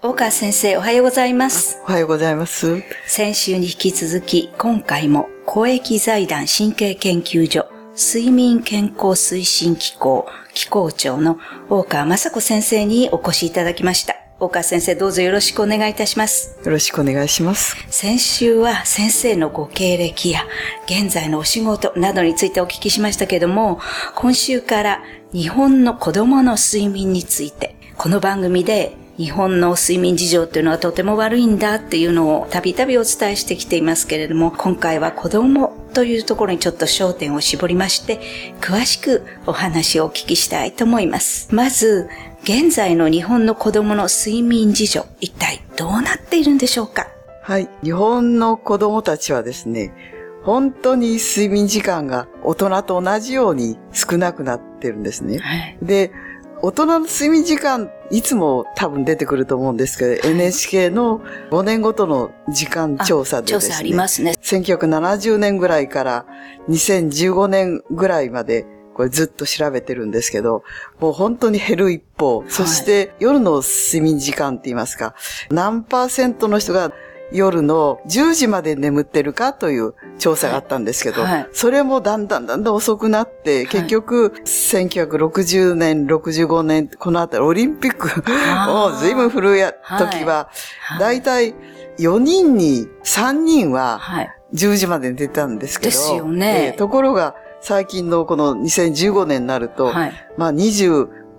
大川先生、おはようございます。おはようございます。先週に引き続き、今回も公益財団神経研究所睡眠健康推進機構機構長の大川雅子先生にお越しいただきました。大川先生、どうぞよろしくお願いいたします。よろしくお願いします。先週は先生のご経歴や現在のお仕事などについてお聞きしましたけども、今週から日本の子供の睡眠について、この番組で日本の睡眠事情っていうのはとても悪いんだっていうのをたびたびお伝えしてきていますけれども、今回は子供というところにちょっと焦点を絞りまして、詳しくお話をお聞きしたいと思います。まず、現在の日本の子供の睡眠事情、一体どうなっているんでしょうか？はい。日本の子供たちはですね、本当に睡眠時間が大人と同じように少なくなってるんですね。はい。で、大人の睡眠時間、いつも多分出てくると思うんですけど、NHK の5年ごとの時間調査でですね。調査ありますね。1970年ぐらいから2015年ぐらいまで、これずっと調べてるんですけど、もう本当に減る一方、そして夜の睡眠時間って言いますか、何パーセントの人が夜の10時まで眠ってるかという調査があったんですけど、はいそれもだんだんだんだん遅くなって、結局、1960年、65年、このあたりオリンピックを随分古い時は、だいたい4人に3人ははい。10時まで寝てたんですけど。ですよねええところが、最近のこの2015年になると、はい。まあ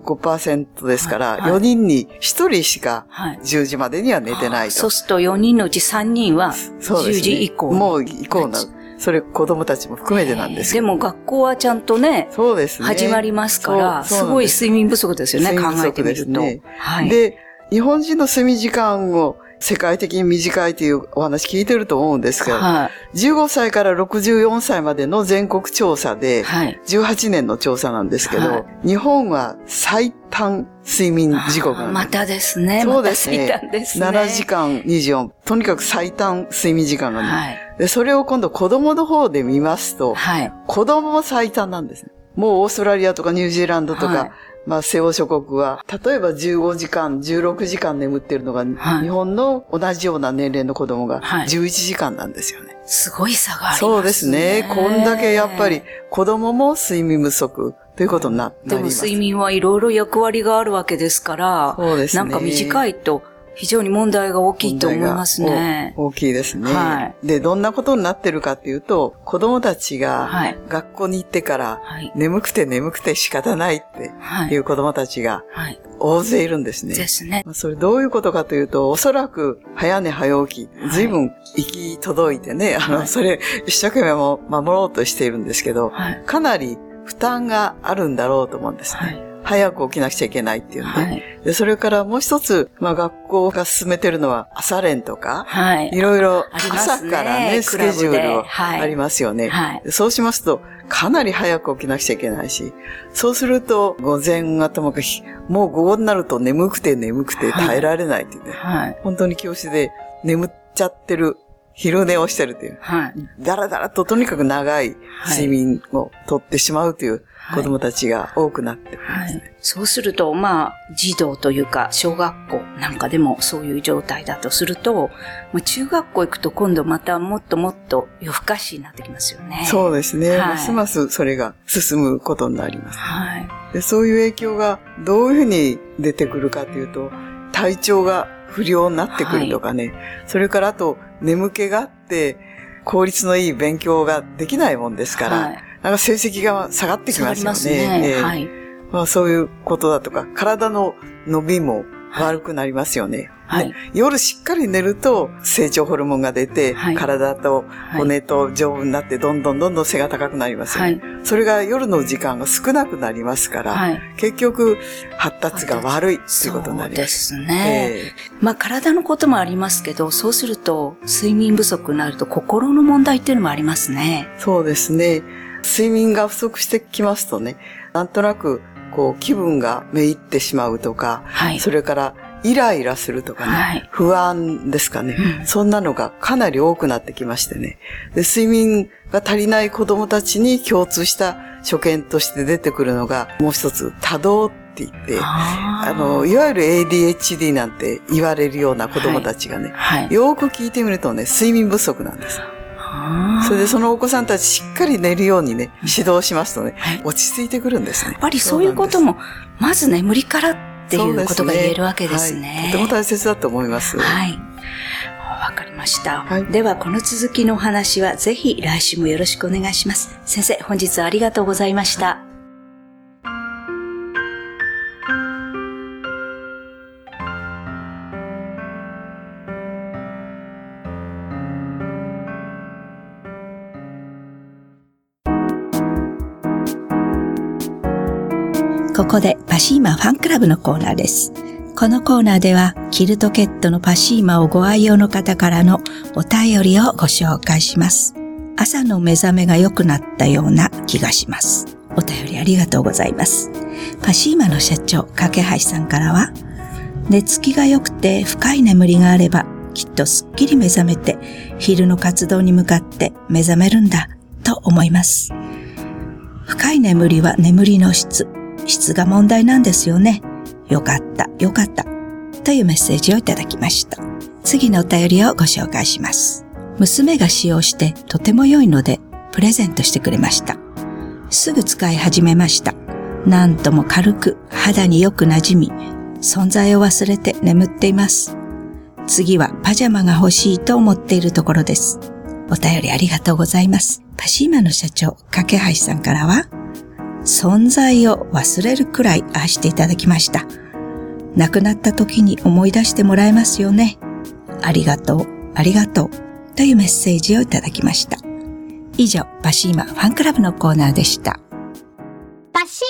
25%ですから、はいはい4人に1人しかはい。10時までには寝てないと。そうすると4人のうち3人は10そうですね時以降。もう以降な。それ子供たちも含めてなんですけど。でも学校はちゃんとね、そうですね。始まりますから、そうすごい睡眠不足ですよね、考えてみると。ですねはい。で、日本人の睡眠時間を世界的に短いというお話聞いてると思うんですけど、はい。15歳から64歳までの全国調査で、はい。18年の調査なんですけど、は日本は最短睡眠時刻またですね。そうですねますね。7時間24。とにかく最短睡眠時間がね、はい。で、それを今度子供の方で見ますと、はい。子供も最短なんですね。もうオーストラリアとかニュージーランドとか、はいまあ西欧諸国は、例えば15時間、16時間眠ってるのが、はい日本の同じような年齢の子供がはい11時間なんですよね。すごい差がありますね。そうですね。こんだけやっぱり子供も睡眠不足ということになでもなります。睡眠はいろいろ役割があるわけですから、そうですねなんか短いと非常に問題が大きいと思いますね。お大きいですね。はで、どんなことになってるかっていうと、子供たちがはい学校に行ってから、はい。眠くて眠くて仕方ないってはいいう子供たちがはい。大勢いるんですね。ですね。まあそれどういうことかというと、おそらく早寝早起き、随分行き届いてね、あの、はいそれ一生懸命も守ろうとしているんですけど、はい。かなり負担があるんだろうと思うんですね。はい。早く起きなくちゃいけないっていうんで。はい。でそれからもう一つ、まあ学校が進めてるのは朝練とか、はいい。ろいろ朝からね、スケジュールをありますよね。はいでそうしますと、かなり早く起きなくちゃいけないし、そうすると、午前がともかく、もう午後になると眠くて眠くて耐えられないっていうね。はい。本当に教室で眠っちゃってる、昼寝をしてるっていう。はい。だらだらととにかく長い睡眠をとってしまうという子供たちが多くなってくるんはいですね。。そうすると、まあ、児童というか、小学校なんかでもそういう状態だとすると、まあ、中学校行くと今度またもっともっと夜更かしになってきますよね。そうですね。はいますますそれが進むことになります。はい。でそういう影響がどういうふうに出てくるかというと、体調が不良になってくるとかね、それからあと眠気があって、効率のいい勉強ができないもんですから、はいなんか成績が下がってきますよね。下がりますね。ええはい。まあ、そういうことだとか、体の伸びも悪くなりますよね。はいね夜しっかり寝ると成長ホルモンが出て、はい体とい骨と丈夫になってどんどんどんどん背が高くなりますよね、はい。それが夜の時間が少なくなりますから、はい。結局発達が悪いっていうことになりま。そうですすね。ええまあ体のこともありますけど、そうすると睡眠不足になると心の問題っていうのもありますね。そうですね。睡眠が不足してきますとね、なんとなくこう気分がめいってしまうとか、はい。それからイライラするとかね、はい不安ですかね、うんそんなのがかなり多くなってきましてね。で睡眠が足りない子供たちに共通した初見として出てくるのが、もう一つ、多動って言って、あの、いわゆる ADHD なんて言われるような子供たちがね、はい。よーく聞いてみるとね、睡眠不足なんです。それでそのお子さんたちしっかり寝るようにね、指導しますとねはい、落ち着いてくるんですね。やっぱりそういうことも、まず眠りからっていうことが言えるわけですね。はいとても大切だと思います。はい。わかりました。はいでは、この続きのお話は、ぜひ来週もよろしくお願いします。先生、本日はありがとうございました。ここでパシーマファンクラブのコーナーです。このコーナーでは、キルトケットのパシーマをご愛用の方からのお便りをご紹介します。朝の目覚めが良くなったような気がします。お便りありがとうございます。パシーマの社長、架橋さんからは、寝つきが良くて深い眠りがあれば、きっとすっきり目覚めて、昼の活動に向かって目覚めるんだ、と思います。深い眠りは眠りの質、質が問題なんですよね。よかった、よかった。というメッセージをいただきました。次のお便りをご紹介します。娘が使用してとても良いので、プレゼントしてくれました。すぐ使い始めました。なんとも軽く肌によく馴染み、存在を忘れて眠っています。次はパジャマが欲しいと思っているところです。お便りありがとうございます。パシーマの社長、架橋さんからは、存在を忘れるくらい愛していただきました。亡くなった時に思い出してもらえますよね。ありがとう、ありがとう。というメッセージをいただきました。以上、パシーマファンクラブのコーナーでした。パシー